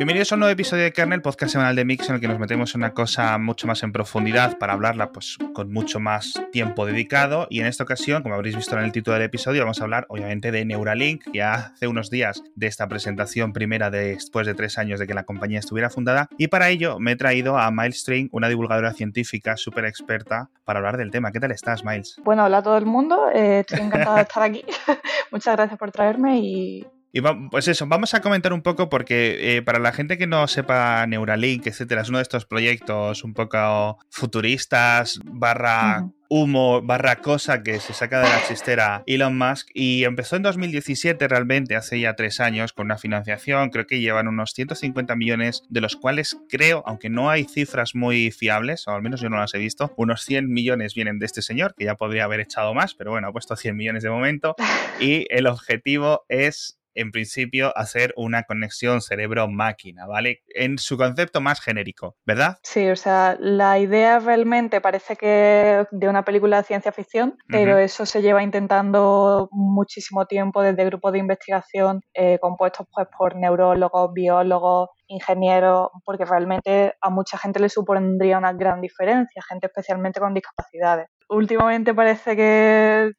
Bienvenidos a un nuevo episodio de Kernel, podcast semanal de Mix, en el que nos metemos en una cosa mucho más en profundidad para hablarla pues, con mucho más tiempo dedicado. Y en esta ocasión, como habréis visto en el título del episodio, vamos a hablar obviamente de Neuralink, ya hace unos días de esta presentación primera de, después de tres años de que la compañía estuviera fundada. Y para ello me he traído a Miles String, una divulgadora científica súper experta, para hablar del tema. ¿Qué tal estás, Miles? Bueno, hola a todo el mundo, eh, estoy encantada de estar aquí. Muchas gracias por traerme y y pues eso, vamos a comentar un poco porque eh, para la gente que no sepa Neuralink, etcétera, es uno de estos proyectos un poco futuristas, barra humo, barra cosa que se saca de la chistera Elon Musk. Y empezó en 2017 realmente, hace ya tres años, con una financiación, creo que llevan unos 150 millones, de los cuales creo, aunque no hay cifras muy fiables, o al menos yo no las he visto, unos 100 millones vienen de este señor, que ya podría haber echado más, pero bueno, ha puesto 100 millones de momento, y el objetivo es en principio, hacer una conexión cerebro-máquina, ¿vale? En su concepto más genérico, ¿verdad? Sí, o sea, la idea realmente parece que de una película de ciencia ficción, pero eso se lleva intentando muchísimo tiempo desde grupos de investigación eh, compuestos pues, por neurólogos, biólogos, ingenieros, porque realmente a mucha gente le supondría una gran diferencia, gente especialmente con discapacidades. Últimamente parece que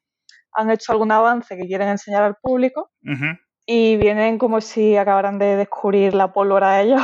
han hecho algún avance que quieren enseñar al público y vienen como si acabaran de descubrir la pólvora ellos.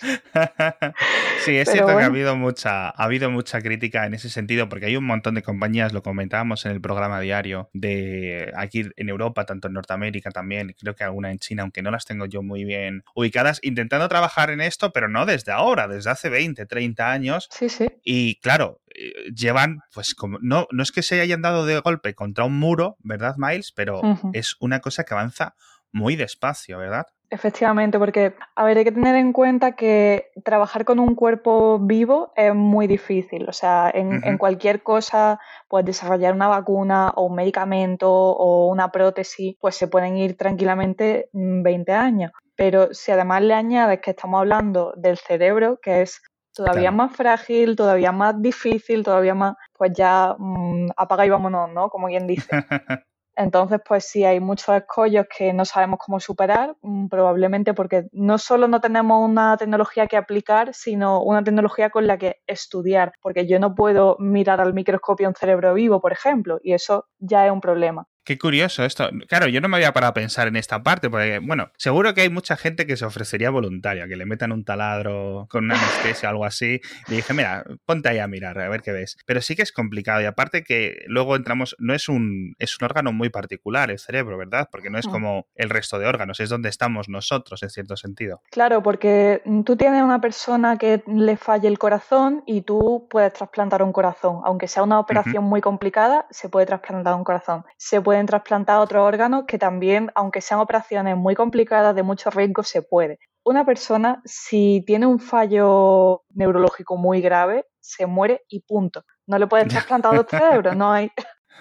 sí, es cierto que ha habido mucha, ha habido mucha crítica en ese sentido, porque hay un montón de compañías, lo comentábamos en el programa diario, de aquí en Europa, tanto en Norteamérica también, creo que alguna en China, aunque no las tengo yo muy bien ubicadas, intentando trabajar en esto, pero no desde ahora, desde hace 20, 30 años. Sí, sí. Y claro, eh, llevan, pues como, no, no es que se hayan dado de golpe contra un muro, ¿verdad, Miles? Pero es una cosa que avanza muy despacio, ¿verdad? Efectivamente, porque, a ver, hay que tener en cuenta que trabajar con un cuerpo vivo es muy difícil. O sea, en, cualquier cosa, pues desarrollar una vacuna o un medicamento o una prótesis, pues se pueden ir tranquilamente 20 años. Pero si además le añades que estamos hablando del cerebro, que es todavía más frágil, todavía más difícil, todavía más, pues ya mm, apaga y vámonos, ¿no? Como quien dice. Entonces, pues sí, hay muchos escollos que no sabemos cómo superar, mm, probablemente porque no solo no tenemos una tecnología que aplicar, sino una tecnología con la que estudiar, porque yo no puedo mirar al microscopio un cerebro vivo, por ejemplo, y eso ya es un problema. Qué curioso esto. Claro, yo no me había parado a pensar en esta parte, porque, bueno, seguro que hay mucha gente que se ofrecería voluntaria, que le metan un taladro con una anestesia o algo así. Y dije, mira, ponte ahí a mirar, a ver qué ves. Pero sí que es complicado. Y aparte que luego entramos, no es un, es un órgano muy particular el cerebro, ¿verdad? Porque no es como el resto de órganos, es donde estamos nosotros, en cierto sentido. Claro, porque tú tienes una persona que le falle el corazón y tú puedes trasplantar un corazón. Aunque sea una operación muy complicada, se puede trasplantar un corazón. Se puede pueden trasplantar otros órganos que también, aunque sean operaciones muy complicadas, de mucho riesgo, se puede. Una persona, si tiene un fallo neurológico muy grave, se muere y punto. No le pueden trasplantar dos cerebros, no hay.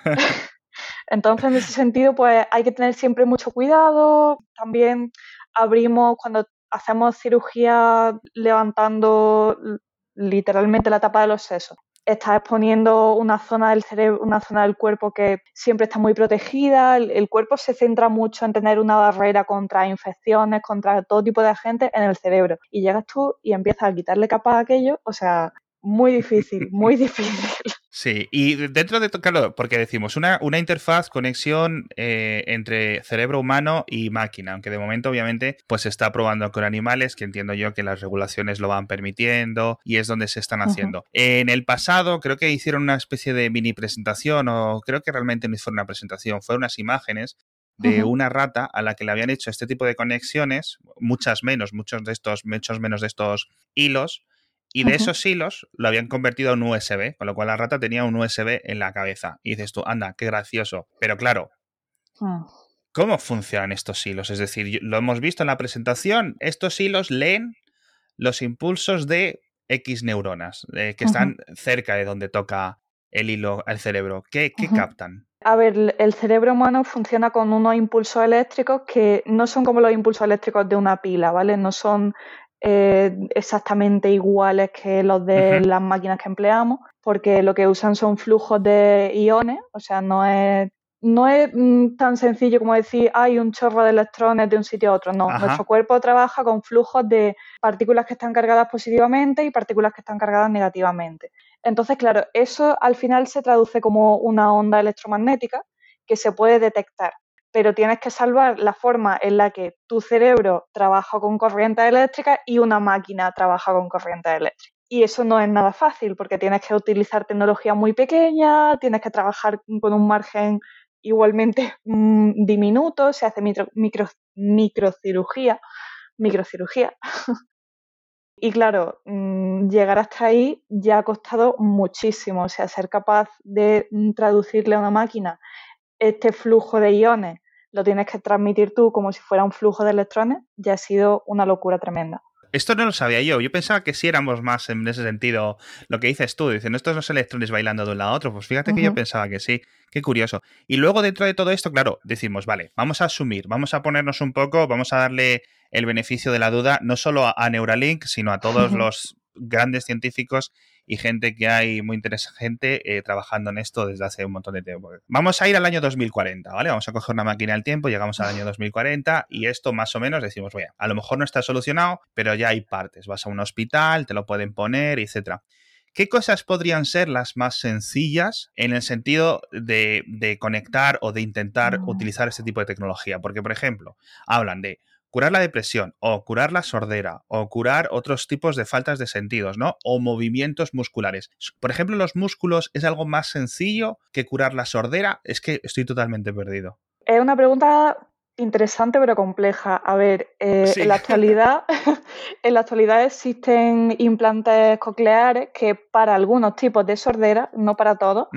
Entonces, en ese sentido, pues hay que tener siempre mucho cuidado. También abrimos, cuando hacemos cirugía levantando literalmente la tapa de los sesos, estás exponiendo una zona del cerebro, una zona del cuerpo que siempre está muy protegida. El, cuerpo se centra mucho en tener una barrera contra infecciones, contra todo tipo de agentes en el cerebro. Y llegas tú y empiezas a quitarle capas a aquello, o sea, muy difícil, muy difícil. Sí, y dentro de, claro, porque decimos una, una interfaz, conexión eh, entre cerebro humano y máquina, aunque de momento obviamente pues se está probando con animales, que entiendo yo que las regulaciones lo van permitiendo y es donde se están haciendo. En el pasado creo que hicieron una especie de mini presentación o creo que realmente no fue una presentación, fueron unas imágenes de una rata a la que le habían hecho este tipo de conexiones, muchas menos, muchos de estos, muchos menos de estos hilos, y de esos hilos lo habían convertido en USB, con lo cual la rata tenía un USB en la cabeza. Y dices tú, anda, qué gracioso. Pero claro, ah. ¿cómo funcionan estos hilos? Es decir, lo hemos visto en la presentación, estos hilos leen los impulsos de X neuronas que están cerca de donde toca el hilo al cerebro. ¿Qué, qué captan? A ver, el cerebro humano funciona con unos impulsos eléctricos que no son como los impulsos eléctricos de una pila, ¿vale? No son eh, exactamente iguales que los de las máquinas que empleamos, porque lo que usan son flujos de iones, o sea, no es no es mm, tan sencillo como decir hay un chorro de electrones de un sitio a otro. No, nuestro cuerpo trabaja con flujos de partículas que están cargadas positivamente y partículas que están cargadas negativamente. Entonces, claro, eso al final se traduce como una onda electromagnética que se puede detectar, pero tienes que salvar la forma en la que tu cerebro trabaja con corriente eléctrica y una máquina trabaja con corriente eléctrica. Y eso no es nada fácil porque tienes que utilizar tecnología muy pequeña, tienes que trabajar con un margen igualmente mm, diminuto, se hace micro, microcirugía, microcirugía. y claro, mm, llegar hasta ahí ya ha costado muchísimo, o sea, ser capaz de mm, traducirle a una máquina este flujo de iones, lo tienes que transmitir tú como si fuera un flujo de electrones, ya ha sido una locura tremenda. Esto no lo sabía yo. Yo pensaba que sí éramos más en ese sentido. Lo que dices tú, dicen, estos los electrones bailando de un lado a otro. Pues fíjate que yo pensaba que sí. Qué curioso. Y luego dentro de todo esto, claro, decimos, vale, vamos a asumir, vamos a ponernos un poco, vamos a darle el beneficio de la duda no solo a Neuralink, sino a todos los grandes científicos y gente que hay muy interesante eh, trabajando en esto desde hace un montón de tiempo. Vamos a ir al año 2040, ¿vale? Vamos a coger una máquina del tiempo, llegamos al año 2040 y esto más o menos decimos, bueno, a lo mejor no está solucionado, pero ya hay partes. Vas a un hospital, te lo pueden poner, etcétera. ¿Qué cosas podrían ser las más sencillas en el sentido de, de conectar o de intentar mm. utilizar este tipo de tecnología? Porque, por ejemplo, hablan de curar la depresión o curar la sordera o curar otros tipos de faltas de sentidos, ¿no? O movimientos musculares. Por ejemplo, los músculos es algo más sencillo que curar la sordera. Es que estoy totalmente perdido. Es una pregunta interesante pero compleja. A ver, eh, en la actualidad, en la actualidad existen implantes cocleares que para algunos tipos de sordera, no para todos,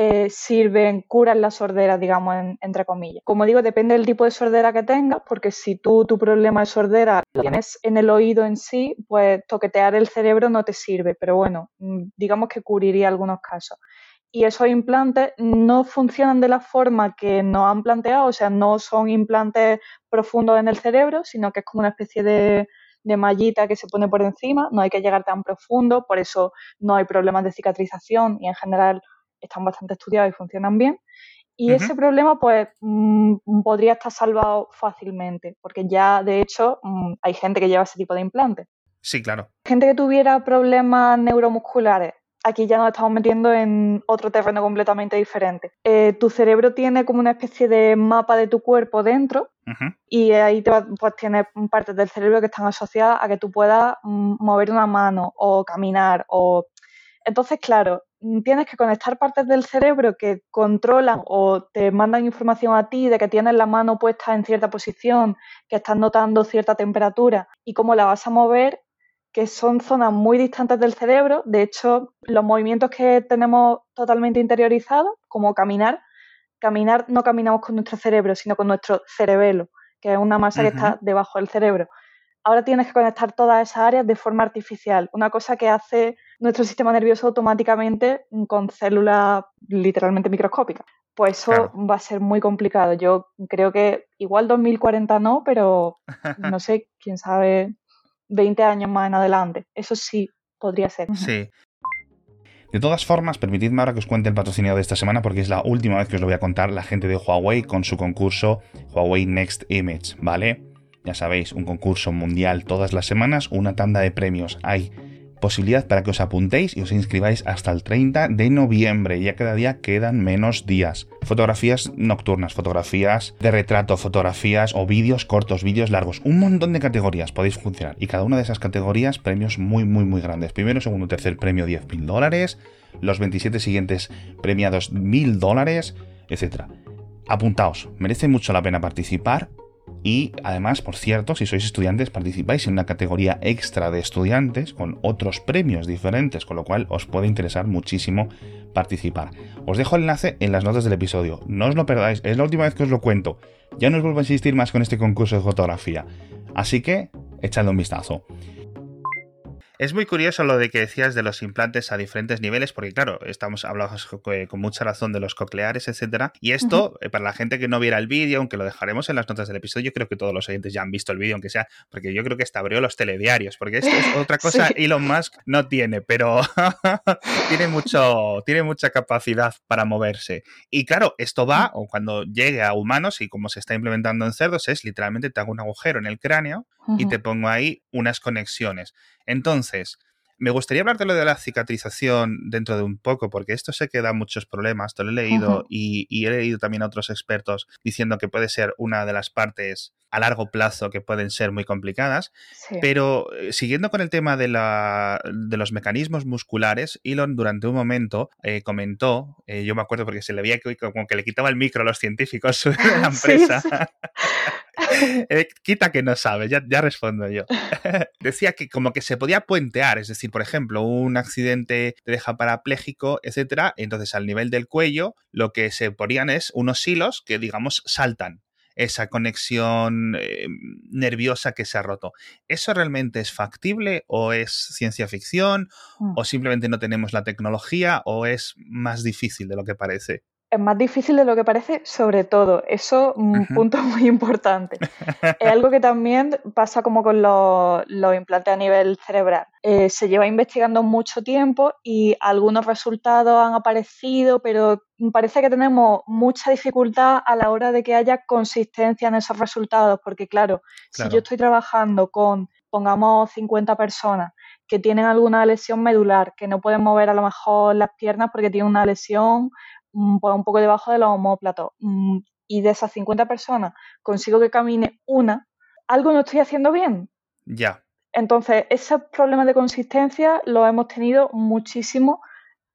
eh, sirven, curan la sordera, digamos, entre comillas. Como digo, depende del tipo de sordera que tengas, porque si tú tu problema de sordera lo tienes en el oído en sí, pues toquetear el cerebro no te sirve, pero bueno, mm, digamos que cubriría algunos casos. Y esos implantes no funcionan de la forma que nos han planteado, o sea, no son implantes profundos en el cerebro, sino que es como una especie de, de mallita que se pone por encima, no hay que llegar tan profundo, por eso no hay problemas de cicatrización y en general están bastante estudiados y funcionan bien. Y ese problema, pues, mm, podría estar salvado fácilmente, porque ya, de hecho, mm, hay gente que lleva ese tipo de implantes. Sí, claro. Gente que tuviera problemas neuromusculares, aquí ya nos estamos metiendo en otro terreno completamente diferente. Eh, tu cerebro tiene como una especie de mapa de tu cuerpo dentro y ahí te pues, tienes partes del cerebro que están asociadas a que tú puedas mm, mover una mano o caminar o... Entonces, claro, tienes que conectar partes del cerebro que controlan o te mandan información a ti de que tienes la mano puesta en cierta posición, que estás notando cierta temperatura y cómo la vas a mover, que son zonas muy distantes del cerebro. De hecho, los movimientos que tenemos totalmente interiorizados, como caminar, caminar no caminamos con nuestro cerebro, sino con nuestro cerebelo, que es una masa que está debajo del cerebro. Ahora tienes que conectar todas esas áreas de forma artificial, una cosa que hace nuestro sistema nervioso automáticamente con células literalmente microscópicas. Pues eso va a ser muy complicado. Yo creo que igual 2040 no, pero no sé, quién sabe, 20 años más en adelante. Eso sí podría ser. Sí. De todas formas, permitidme ahora que os cuente el patrocinado de esta semana porque es la última vez que os lo voy a contar la gente de Huawei con su concurso Huawei Next Image, ¿vale? Ya sabéis, un concurso mundial todas las semanas, una tanda de premios. Hay posibilidad para que os apuntéis y os inscribáis hasta el 30 de noviembre. Ya cada día quedan menos días. Fotografías nocturnas, fotografías de retrato, fotografías o vídeos cortos, vídeos largos. Un montón de categorías podéis funcionar. Y cada una de esas categorías, premios muy, muy, muy grandes. Primero, segundo, tercer premio, 10.000 dólares. Los 27 siguientes premiados, 1.000 dólares, etc. Apuntaos, merece mucho la pena participar y además, por cierto, si sois estudiantes, participáis en una categoría extra de estudiantes con otros premios diferentes, con lo cual os puede interesar muchísimo participar. Os dejo el enlace en las notas del episodio. No os lo perdáis, es la última vez que os lo cuento. Ya no os vuelvo a insistir más con este concurso de fotografía. Así que, echadle un vistazo. Es muy curioso lo de que decías de los implantes a diferentes niveles, porque claro, estamos hablando con mucha razón de los cocleares, etcétera. Y esto, eh, para la gente que no viera el vídeo, aunque lo dejaremos en las notas del episodio, yo creo que todos los oyentes ya han visto el vídeo, aunque sea, porque yo creo que hasta abrió los telediarios, porque esto es otra cosa Elon Musk no tiene, pero tiene mucho, tiene mucha capacidad para moverse. Y claro, esto va, o cuando llegue a humanos, y como se está implementando en cerdos, es literalmente te hago un agujero en el cráneo y te pongo ahí unas conexiones. Entonces, me gustaría hablarte lo de la cicatrización dentro de un poco, porque esto sé que da muchos problemas, te lo he leído y, he leído también a otros expertos diciendo que puede ser una de las partes a largo plazo que pueden ser muy complicadas. Pero eh, siguiendo con el tema de, la, de, los mecanismos musculares, Elon durante un momento eh, comentó, eh, yo me acuerdo porque se le veía como que le quitaba el micro a los científicos de la empresa. quita que no sabe, ya, ya respondo yo. Decía que como que se podía puentear, es decir, por ejemplo, un accidente te deja parapléjico, etcétera, entonces al nivel del cuello lo que se ponían es unos hilos que digamos saltan esa conexión eh, nerviosa que se ha roto. ¿Eso realmente es factible o es ciencia ficción mm. o simplemente no tenemos la tecnología o es más difícil de lo que parece? Es más difícil de lo que parece, sobre todo. Eso, un punto muy importante. es algo que también pasa como con los, implantes a nivel cerebral. Eh, se lleva investigando mucho tiempo y algunos resultados han aparecido, pero parece que tenemos mucha dificultad a la hora de que haya consistencia en esos resultados, porque claro, si yo estoy trabajando con, pongamos, 50 personas que tienen alguna lesión medular, que no pueden mover a lo mejor las piernas porque tienen una lesión Mm, pues, un poco debajo de los homóplatos mm, y de esas 50 personas consigo que camine una, algo no estoy haciendo bien. Ya. Entonces, esos problemas de consistencia los hemos tenido muchísimo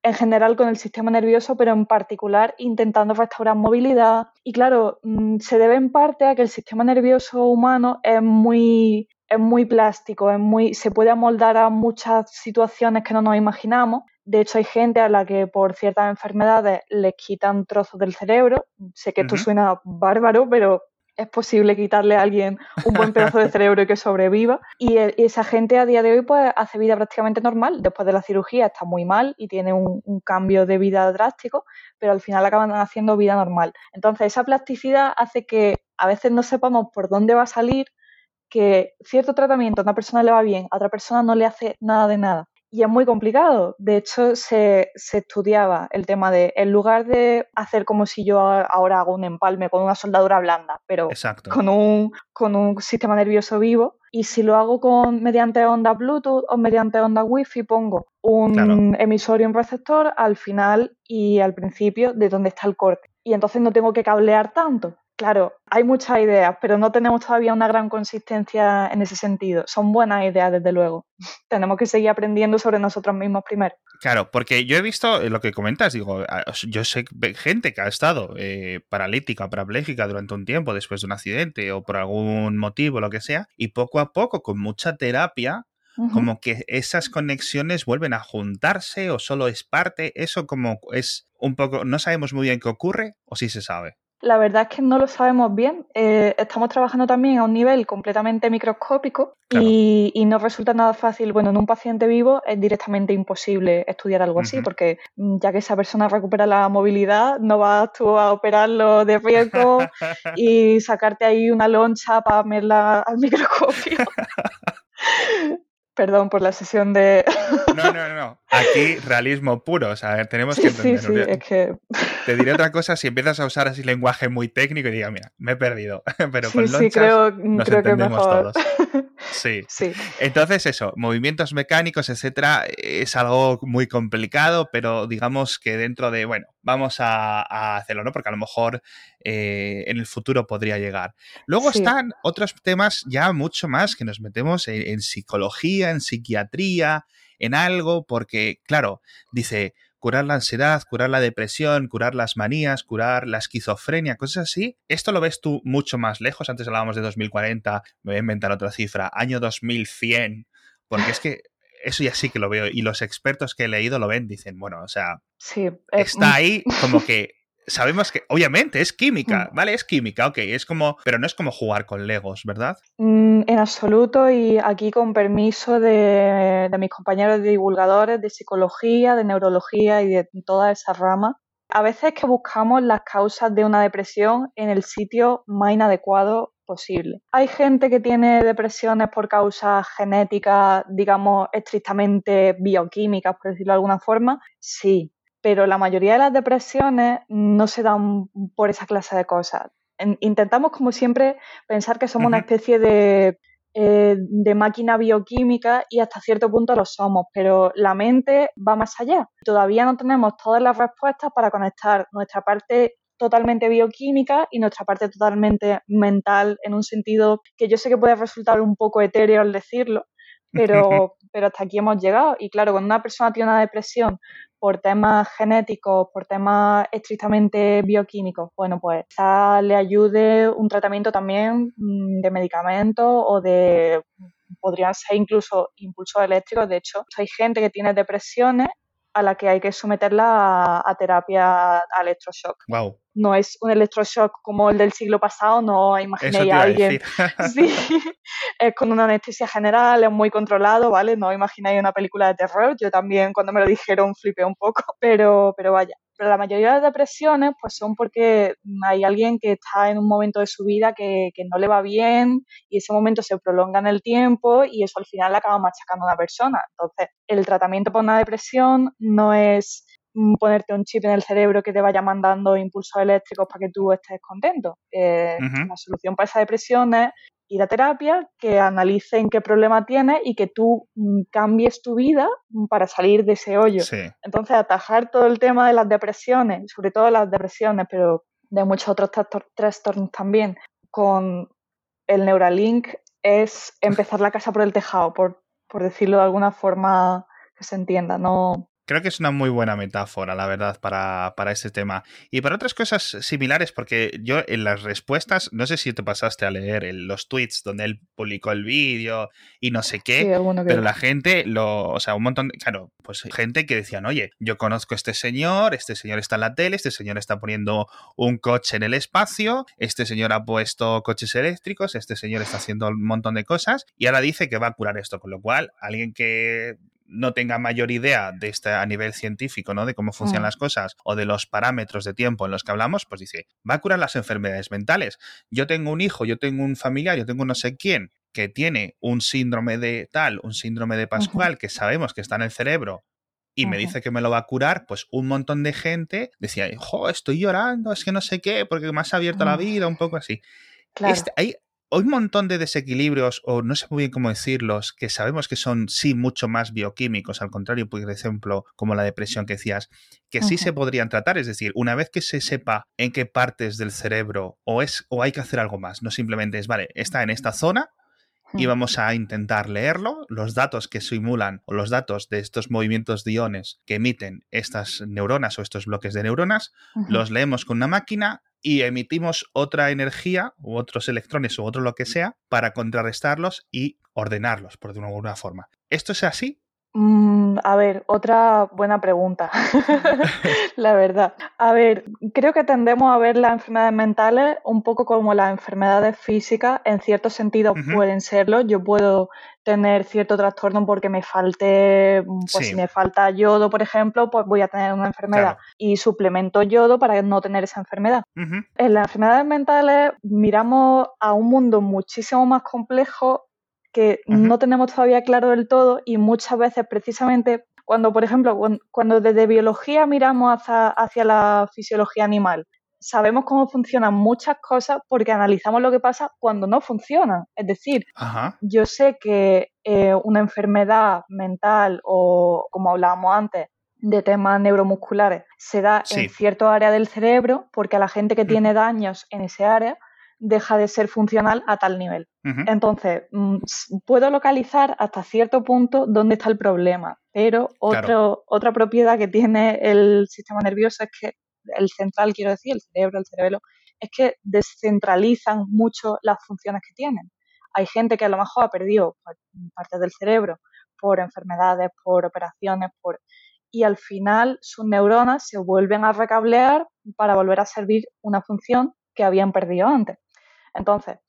en general con el sistema nervioso, pero en particular intentando restaurar movilidad. Y claro, mm, se debe en parte a que el sistema nervioso humano es muy, es muy plástico, es muy, se puede amoldar a muchas situaciones que no nos imaginamos de hecho, hay gente a la que por ciertas enfermedades les quitan trozos del cerebro. Sé que esto suena bárbaro, pero es posible quitarle a alguien un buen pedazo de cerebro y que sobreviva. Y, esa gente a día de hoy pues hace vida prácticamente normal. Después de la cirugía está muy mal y tiene un, un, cambio de vida drástico, pero al final acaban haciendo vida normal. Entonces esa plasticidad hace que a veces no sepamos por dónde va a salir, que cierto tratamiento a una persona le va bien, a otra persona no le hace nada de nada y es muy complicado. De hecho, se, estudiaba el tema de, en lugar de hacer como si yo ahora hago un empalme con una soldadura blanda, pero con un, con un sistema nervioso vivo, y si lo hago con, mediante onda Bluetooth o mediante onda Wi-Fi, pongo un emisor y un receptor al final y al principio de donde está el corte. Y entonces no tengo que cablear tanto. Claro, hay muchas ideas, pero no tenemos todavía una gran consistencia en ese sentido. Son buenas ideas, desde luego. tenemos que seguir aprendiendo sobre nosotros mismos primero. Claro, porque yo he visto lo que comentas, digo, yo sé gente que ha estado eh, paralítica, parapléjica durante un tiempo después de un accidente o por algún motivo, lo que sea, y poco a poco, con mucha terapia, como que esas conexiones vuelven a juntarse o solo es parte, eso como es un poco, no sabemos muy bien qué ocurre o sí se sabe. La verdad es que no lo sabemos bien. Eh, estamos trabajando también a un nivel completamente microscópico y, no resulta nada fácil. Bueno, en un paciente vivo es directamente imposible estudiar algo así porque mm, ya que esa persona recupera la movilidad, no vas tú a operarlo de riesgo y sacarte ahí una loncha para verla al microscopio. Perdón por la sesión de. No, no, no. Aquí realismo puro. O sea, tenemos que entender. Sí, sí, es que. Te diré otra cosa si empiezas a usar así lenguaje muy técnico y diga, mira, me he perdido. Pero con lonchas creo, nos creo entendemos que todos. Sí. sí. Entonces, eso, movimientos mecánicos, etcétera, es algo muy complicado, pero digamos que dentro de, bueno, vamos a, hacerlo, ¿no? Porque a lo mejor eh, en el futuro podría llegar. Luego están otros temas ya mucho más que nos metemos en, psicología, en psiquiatría, en algo, porque, claro, dice curar la ansiedad, curar la depresión, curar las manías, curar la esquizofrenia, cosas así. Esto lo ves tú mucho más lejos. Antes hablábamos de 2040, me voy a inventar otra cifra, año 2100, porque es que eso ya sí que lo veo. Y los expertos que he leído lo ven, dicen, bueno, o sea, sí, está ahí como que sabemos que, obviamente, es química, mm. ¿vale? Es química, ok, es como, pero no es como jugar con Legos, ¿verdad? Mm, en absoluto, y aquí con permiso de, mis compañeros divulgadores de psicología, de neurología y de toda esa rama, a veces que buscamos las causas de una depresión en el sitio más inadecuado posible. Hay gente que tiene depresiones por causas genéticas, digamos, estrictamente bioquímicas, por decirlo de alguna forma, sí, pero la mayoría de las depresiones no se dan por esa clase de cosas. intentamos, como siempre, pensar que somos una especie de, eh, de máquina bioquímica y hasta cierto punto lo somos, pero la mente va más allá. Todavía no tenemos todas las respuestas para conectar nuestra parte totalmente bioquímica y nuestra parte totalmente mental en un sentido que yo sé que puede resultar un poco etéreo al decirlo, pero, pero hasta aquí hemos llegado. Y claro, cuando una persona tiene una depresión por temas genéticos, por temas estrictamente bioquímicos, bueno, pues quizá le ayude un tratamiento también mm, de medicamentos o de podrían ser incluso impulsos eléctricos. De hecho, hay gente que tiene depresiones a la que hay que someterla a, terapia a electroshock. Wow. No es un electroshock como el del siglo pasado, no imaginéis a alguien. sí, es con una anestesia general, es muy controlado, ¿vale? No imagináis una película de terror. Yo también cuando me lo dijeron flipé un poco, pero, pero vaya. Pero la mayoría de las depresiones pues son porque hay alguien que está en un momento de su vida que, que no le va bien y ese momento se prolonga en el tiempo y eso al final le acaba machacando a una persona. Entonces, el tratamiento para una depresión no es ponerte un chip en el cerebro que te vaya mandando impulsos eléctricos para que tú estés contento. Eh, la solución para esa depresión es ir a terapia, que analicen qué problema tienes y que tú mm, cambies tu vida mm, para salir de ese hoyo. Entonces, atajar todo el tema de las depresiones, sobre todo las depresiones, pero de muchos otros trastornos también, con el Neuralink es empezar la casa por el tejado, por, por decirlo de alguna forma que se entienda, no, Creo que es una muy buena metáfora, la verdad, para, para este tema. Y para otras cosas similares, porque yo en las respuestas, no sé si te pasaste a leer los tweets donde él publicó el vídeo y no sé qué, pero la gente, lo, o sea, un montón, de, claro, pues gente que decían, oye, yo conozco a este señor, este señor está en la tele, este señor está poniendo un coche en el espacio, este señor ha puesto coches eléctricos, este señor está haciendo un montón de cosas y ahora dice que va a curar esto, con lo cual alguien que no tenga mayor idea de este a nivel científico, ¿no? De cómo funcionan mm. las cosas o de los parámetros de tiempo en los que hablamos, pues dice, va a curar las enfermedades mentales. Yo tengo un hijo, yo tengo un familiar, yo tengo no sé quién que tiene un síndrome de tal, un síndrome de Pascual, que sabemos que está en el cerebro y me dice que me lo va a curar, pues un montón de gente decía, jo, estoy llorando, es que no sé qué, porque me has abierto la vida, un poco así. Claro. Este, hay, hay un montón de desequilibrios, o no sé muy bien cómo decirlos, que sabemos que son sí mucho más bioquímicos, al contrario, por ejemplo, como la depresión que decías, que sí se podrían tratar. Es decir, una vez que se sepa en qué partes del cerebro o es o hay que hacer algo más, no simplemente es, vale, está en esta zona, y vamos a intentar leerlo. Los datos que simulan o los datos de estos movimientos de iones que emiten estas neuronas o estos bloques de neuronas, los leemos con una máquina, y emitimos otra energía u otros electrones u otro lo que sea para contrarrestarlos y ordenarlos, por de alguna forma. ¿Esto es así? Mm, a ver, otra buena pregunta, la verdad. A ver, creo que tendemos a ver las enfermedades mentales un poco como las enfermedades físicas, en cierto sentido pueden serlo. Yo puedo tener cierto trastorno porque me falte, pues si me falta yodo, por ejemplo, pues voy a tener una enfermedad y suplemento yodo para no tener esa enfermedad. En las enfermedades mentales miramos a un mundo muchísimo más complejo que no tenemos todavía claro del todo y muchas veces precisamente cuando, por ejemplo, cuando desde biología miramos hacia, la fisiología animal, sabemos cómo funcionan muchas cosas porque analizamos lo que pasa cuando no funcionan. Es decir, yo sé que eh, una enfermedad mental o, como hablábamos antes, de temas neuromusculares, se da en cierto área del cerebro porque a la gente que tiene daños en ese área deja de ser funcional a tal nivel. Entonces, mm, puedo localizar hasta cierto punto dónde está el problema, pero otro, otra propiedad que tiene el sistema nervioso es que el central, quiero decir, el cerebro, el cerebelo, es que descentralizan mucho las funciones que tienen. Hay gente que a lo mejor ha perdido partes del cerebro por enfermedades, por operaciones, por y al final sus neuronas se vuelven a recablear para volver a servir una función que habían perdido antes. Entonces,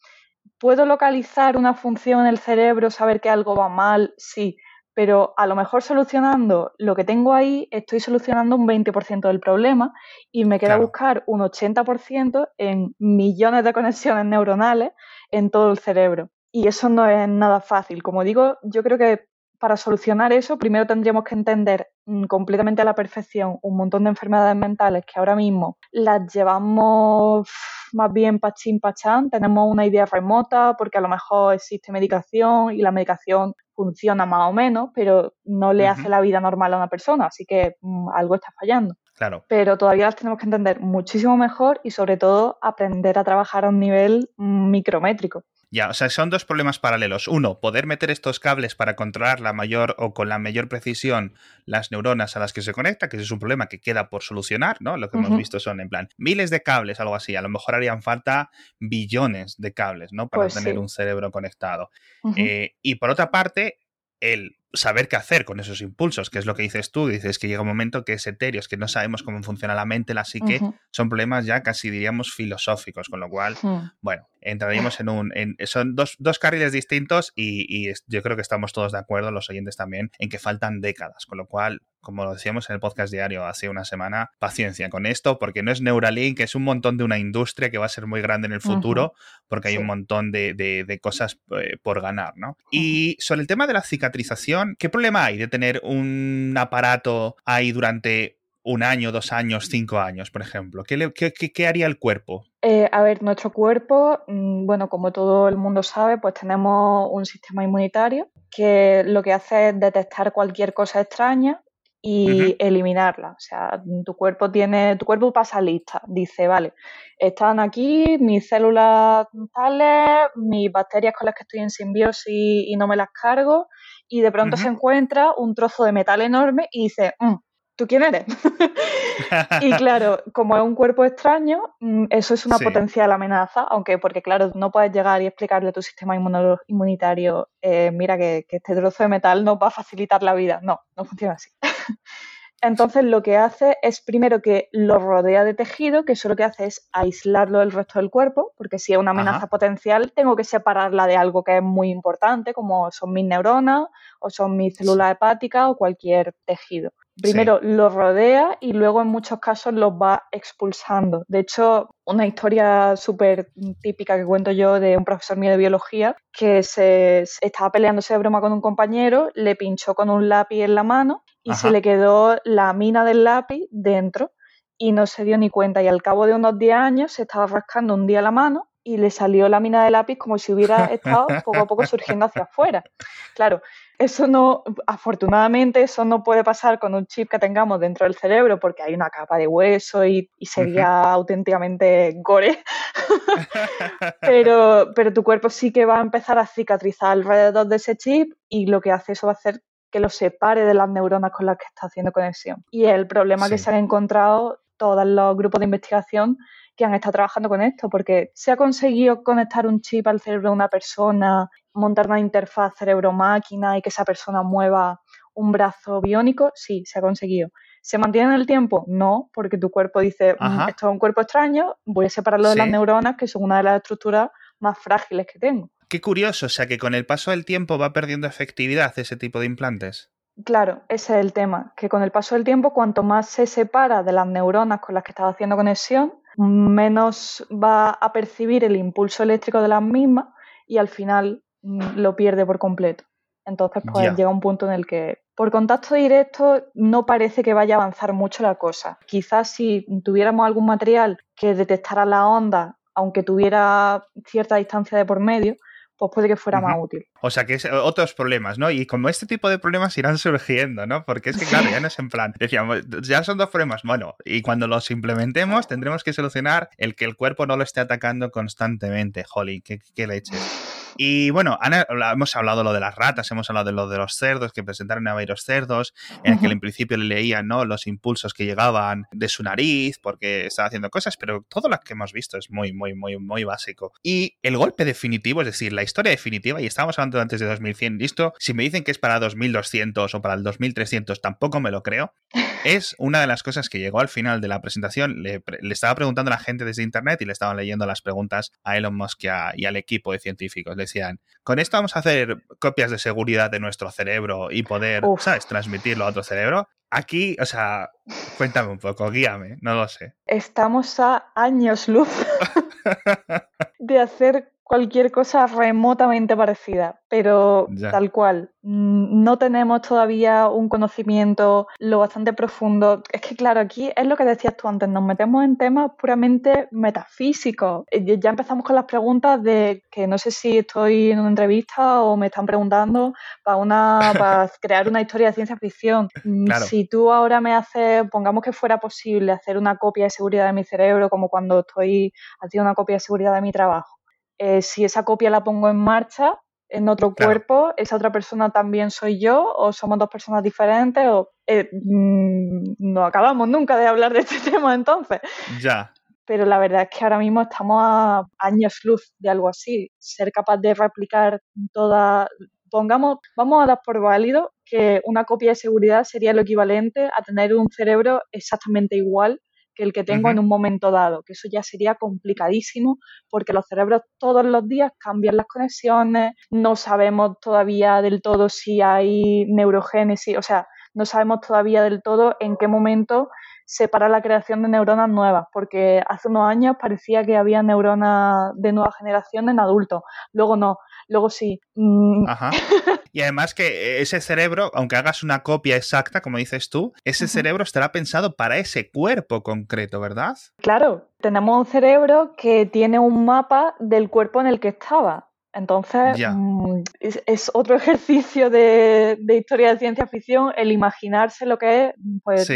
¿puedo localizar una función en el cerebro, saber que algo va mal? Sí, pero a lo mejor solucionando lo que tengo ahí, estoy solucionando un 20% del problema y me queda buscar un 80% en millones de conexiones neuronales en todo el cerebro. Y eso no es nada fácil. Como digo, yo creo que para solucionar eso, primero tendríamos que entender mm, completamente a la perfección un montón de enfermedades mentales que ahora mismo las llevamos más bien pachín pachán, tenemos una idea remota porque a lo mejor existe medicación y la medicación funciona más o menos, pero no le hace la vida normal a una persona, así que mm, algo está fallando. Claro. Pero todavía las tenemos que entender muchísimo mejor y sobre todo aprender a trabajar a un nivel mm, micrométrico. Ya, o sea, son dos problemas paralelos. Uno, poder meter estos cables para controlar la mayor o con la mayor precisión las neuronas a las que se conecta, que ese es un problema que queda por solucionar, ¿no? Lo que hemos visto son en plan miles de cables, algo así. A lo mejor harían falta billones de cables, ¿no? Para pues tener un cerebro conectado. Eh, y por otra parte, el saber qué hacer con esos impulsos, que es lo que dices tú, dices que llega un momento que es etéreo, es que no sabemos cómo funciona la mente, la psique, son problemas ya casi diríamos filosóficos, con lo cual, bueno, entraríamos en un... son dos, dos, carriles distintos y, yo creo que estamos todos de acuerdo, los oyentes también, en que faltan décadas, con lo cual, como lo decíamos en el podcast diario hace una semana, paciencia con esto, porque no es Neuralink, es un montón de una industria que va a ser muy grande en el futuro, porque hay un montón de, cosas eh, por ganar, ¿no? Y sobre el tema de la cicatrización, ¿qué problema hay de tener un aparato ahí durante un año, dos años, cinco años, por ejemplo? ¿Qué, haría el cuerpo? Eh, a ver, nuestro cuerpo, mm, bueno, como todo el mundo sabe, pues tenemos un sistema inmunitario que lo que hace es detectar cualquier cosa extraña y eliminarla. O sea, tu cuerpo tiene, tu cuerpo pasa lista, dice, vale, están aquí mis células tales, mis bacterias con las que estoy en simbiosis y no me las cargo, y de pronto se encuentra un trozo de metal enorme y dice, mm, ¿tú quién eres? y claro, como es un cuerpo extraño, mm, eso es una potencial amenaza, aunque porque claro, no puedes llegar y explicarle a tu sistema inmunitario, eh, mira que, que, este trozo de metal no va a facilitar la vida. No, no funciona así. Entonces lo que hace es primero que lo rodea de tejido, que eso lo que hace es aislarlo del resto del cuerpo, porque si es una amenaza potencial, tengo que separarla de algo que es muy importante, como son mis neuronas o son mis células hepáticas o cualquier tejido. Primero lo rodea y luego en muchos casos los va expulsando. De hecho, una historia súper típica que cuento yo de un profesor mío de biología que se, estaba peleándose de broma con un compañero, le pinchó con un lápiz en la mano y se le quedó la mina del lápiz dentro y no se dio ni cuenta. Y al cabo de unos 10 años se estaba rascando un día la mano y le salió la mina de lápiz como si hubiera estado poco a poco surgiendo hacia afuera. Claro, eso no, afortunadamente, eso no puede pasar con un chip que tengamos dentro del cerebro porque hay una capa de hueso y, sería auténticamente gore. pero, pero tu cuerpo sí que va a empezar a cicatrizar alrededor de ese chip y lo que hace eso va a hacer que lo separe de las neuronas con las que está haciendo conexión. Y el problema que se han encontrado todos los grupos de investigación que han estado trabajando con esto, porque se ha conseguido conectar un chip al cerebro de una persona, montar una interfaz cerebro-máquina y que esa persona mueva un brazo biónico, sí, se ha conseguido. ¿Se mantiene en el tiempo? No, porque tu cuerpo dice, mm, esto es un cuerpo extraño, voy a separarlo de las neuronas, que son una de las estructuras más frágiles que tengo. Qué curioso, o sea que con el paso del tiempo va perdiendo efectividad ese tipo de implantes. Claro, ese es el tema, que con el paso del tiempo, cuanto más se separa de las neuronas con las que estás haciendo conexión, menos va a percibir el impulso eléctrico de las mismas y al final mm, lo pierde por completo. Entonces, pues llega un punto en el que por contacto directo no parece que vaya a avanzar mucho la cosa. Quizás si tuviéramos algún material que detectara la onda, aunque tuviera cierta distancia de por medio, pues puede que fuera más útil. O sea, que es otros problemas, ¿no? Y como este tipo de problemas irán surgiendo, ¿no? Porque es que, claro, ya no es en plan, decíamos, ya son dos problemas, bueno, y cuando los implementemos tendremos que solucionar el que el cuerpo no lo esté atacando constantemente. Holly, ¿qué, qué leches? Y bueno, hemos hablado lo de las ratas, hemos hablado de lo de los cerdos, que presentaron a varios cerdos, en el que en principio le leían ¿no? los impulsos que llegaban de su nariz, porque estaba haciendo cosas, pero todo lo que hemos visto es muy, muy, muy, muy básico. Y el golpe definitivo, es decir, la historia definitiva, y estábamos hablando antes de 2100, listo, si me dicen que es para 2200 o para el 2300, tampoco me lo creo. Es una de las cosas que llegó al final de la presentación. Le, estaba preguntando a la gente desde internet y le estaban leyendo las preguntas a Elon Musk y, al equipo de científicos. decían, con esto vamos a hacer copias de seguridad de nuestro cerebro y poder, ¿sabes?, transmitirlo a otro cerebro. Aquí, o sea, cuéntame un poco, guíame, no lo sé. Estamos a años luz de hacer cualquier cosa remotamente parecida, pero tal cual. Mm, no tenemos todavía un conocimiento lo bastante profundo. Es que, claro, aquí es lo que decías tú antes, nos metemos en temas puramente metafísicos. Eh, ya empezamos con las preguntas de que no sé si estoy en una entrevista o me están preguntando para, una, para crear una historia de ciencia ficción. Mm, si tú ahora me haces, pongamos que fuera posible hacer una copia de seguridad de mi cerebro, como cuando estoy haciendo una copia de seguridad de mi trabajo eh, si esa copia la pongo en marcha en otro cuerpo, esa otra persona también soy yo o somos dos personas diferentes o eh, mm, no acabamos nunca de hablar de este tema entonces. Ya. Pero la verdad es que ahora mismo estamos a años luz de algo así. Ser capaz de replicar toda, pongamos, vamos a dar por válido que una copia de seguridad sería lo equivalente a tener un cerebro exactamente igual que el que tengo en un momento dado, que eso ya sería complicadísimo porque los cerebros todos los días cambian las conexiones, no sabemos todavía del todo si hay neurogénesis, o sea, no sabemos todavía del todo en qué momento se para la creación de neuronas nuevas, porque hace unos años parecía que había neuronas de nueva generación en adultos, luego no, luego sí. Mm. Ajá. Y además que ese cerebro, aunque hagas una copia exacta, como dices tú, ese cerebro estará pensado para ese cuerpo concreto, ¿verdad? Claro, tenemos un cerebro que tiene un mapa del cuerpo en el que estaba. Entonces, mm, es, otro ejercicio de, historia de ciencia ficción el imaginarse lo que es, pues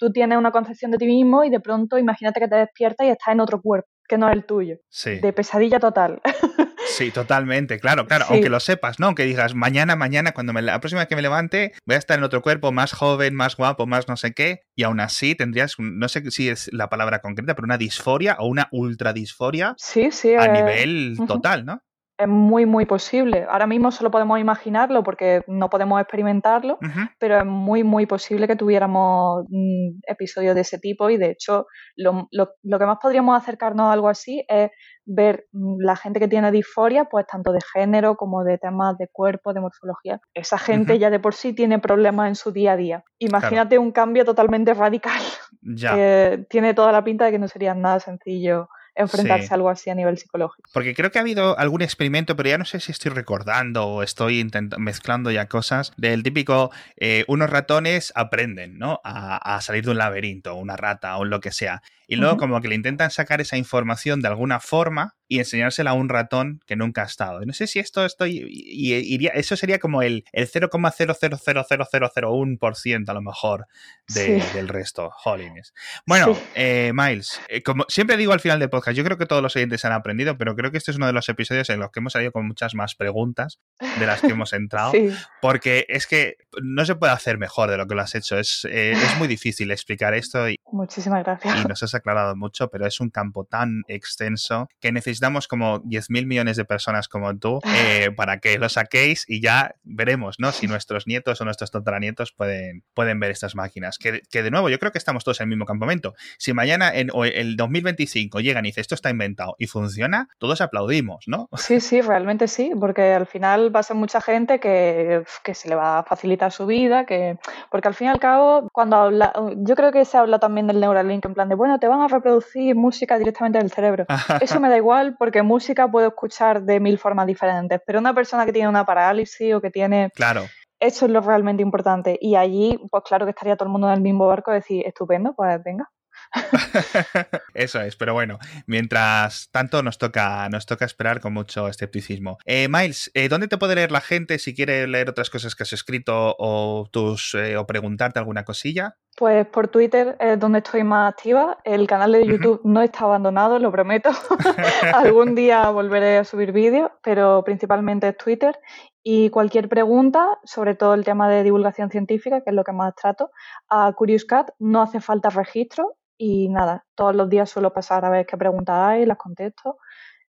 tú tienes una concepción de ti mismo y de pronto imagínate que te despiertas y estás en otro cuerpo que no es el tuyo. Sí. De pesadilla total. Sí, totalmente, claro, claro, aunque lo sepas, ¿no? Que digas, mañana, mañana, cuando me, la próxima vez que me levante, voy a estar en otro cuerpo más joven, más guapo, más no sé qué, y aún así tendrías, no sé si es la palabra concreta, pero una disforia o una ultradisforia sí, sí, a nivel total, ¿no? Es muy, muy posible. Ahora mismo solo podemos imaginarlo porque no podemos experimentarlo, pero es muy, muy posible que tuviéramos mm, episodios de ese tipo y de hecho lo, que más podríamos acercarnos a algo así es ver mm, la gente que tiene disforia, pues tanto de género como de temas de cuerpo, de morfología. Esa gente ya de por sí tiene problemas en su día a día. Imagínate un cambio totalmente radical. Ya. Que tiene toda la pinta de que no sería nada sencillo enfrentarse a algo así a nivel psicológico. Porque creo que ha habido algún experimento, pero ya no sé si estoy recordando o estoy mezclando ya cosas, del típico, eh, unos ratones aprenden, ¿no? A, a, salir de un laberinto, una rata o lo que sea. Y luego como que le intentan sacar esa información de alguna forma y enseñársela a un ratón que nunca ha estado. No sé si esto estoy. iría, eso sería como el, el 0,000001% a lo mejor del resto. Jolines. Bueno, eh, Miles, eh, como siempre digo al final del podcast, yo creo que todos los oyentes han aprendido, pero creo que este es uno de los episodios en los que hemos salido con muchas más preguntas de las que hemos entrado. Porque es que no se puede hacer mejor de lo que lo has hecho. Es, eh, es muy difícil explicar esto. Y, Muchísimas gracias. Y nos has aclarado mucho, pero es un campo tan extenso que necesitamos como 10.000 millones de personas como tú eh, para que lo saquéis y ya veremos, ¿no? Si nuestros nietos o nuestros tataranietos pueden, pueden ver estas máquinas. Que, que, de nuevo, yo creo que estamos todos en el mismo campamento. Si mañana en o el 2025 llegan y dicen esto está inventado y funciona, todos aplaudimos, ¿no? Sí, sí, realmente sí, porque al final va a ser mucha gente que, que se le va a facilitar su vida, que porque al fin y al cabo, cuando habla, yo creo que se habla también del Neuralink en plan de, bueno, te van a reproducir música directamente del cerebro. Eso me da igual porque música puedo escuchar de mil formas diferentes, pero una persona que tiene una parálisis o que tiene... Claro. Eso es lo realmente importante. Y allí, pues claro que estaría todo el mundo en el mismo barco decir, estupendo, pues venga. Eso es, pero bueno, mientras tanto nos toca, nos toca esperar con mucho escepticismo. Eh, Miles, eh, ¿dónde te puede leer la gente si quiere leer otras cosas que has escrito o, tus, eh, o preguntarte alguna cosilla? Pues por Twitter es donde estoy más activa. El canal de YouTube no está abandonado, lo prometo. Algún día volveré a subir vídeos, pero principalmente es Twitter. Y cualquier pregunta, sobre todo el tema de divulgación científica, que es lo que más trato, a Curious Cat no hace falta registro y nada, todos los días suelo pasar a ver qué preguntas hay, las contesto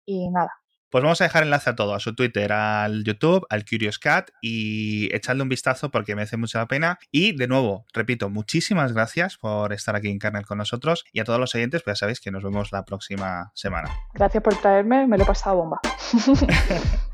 y nada. Pues vamos a dejar enlace a todo, a su Twitter, al YouTube, al Curious Cat y echarle un vistazo porque me hace mucha la pena. Y de nuevo, repito, muchísimas gracias por estar aquí en Kernel con nosotros y a todos los oyentes, pues ya sabéis que nos vemos la próxima semana. Gracias por traerme, me lo he pasado bomba.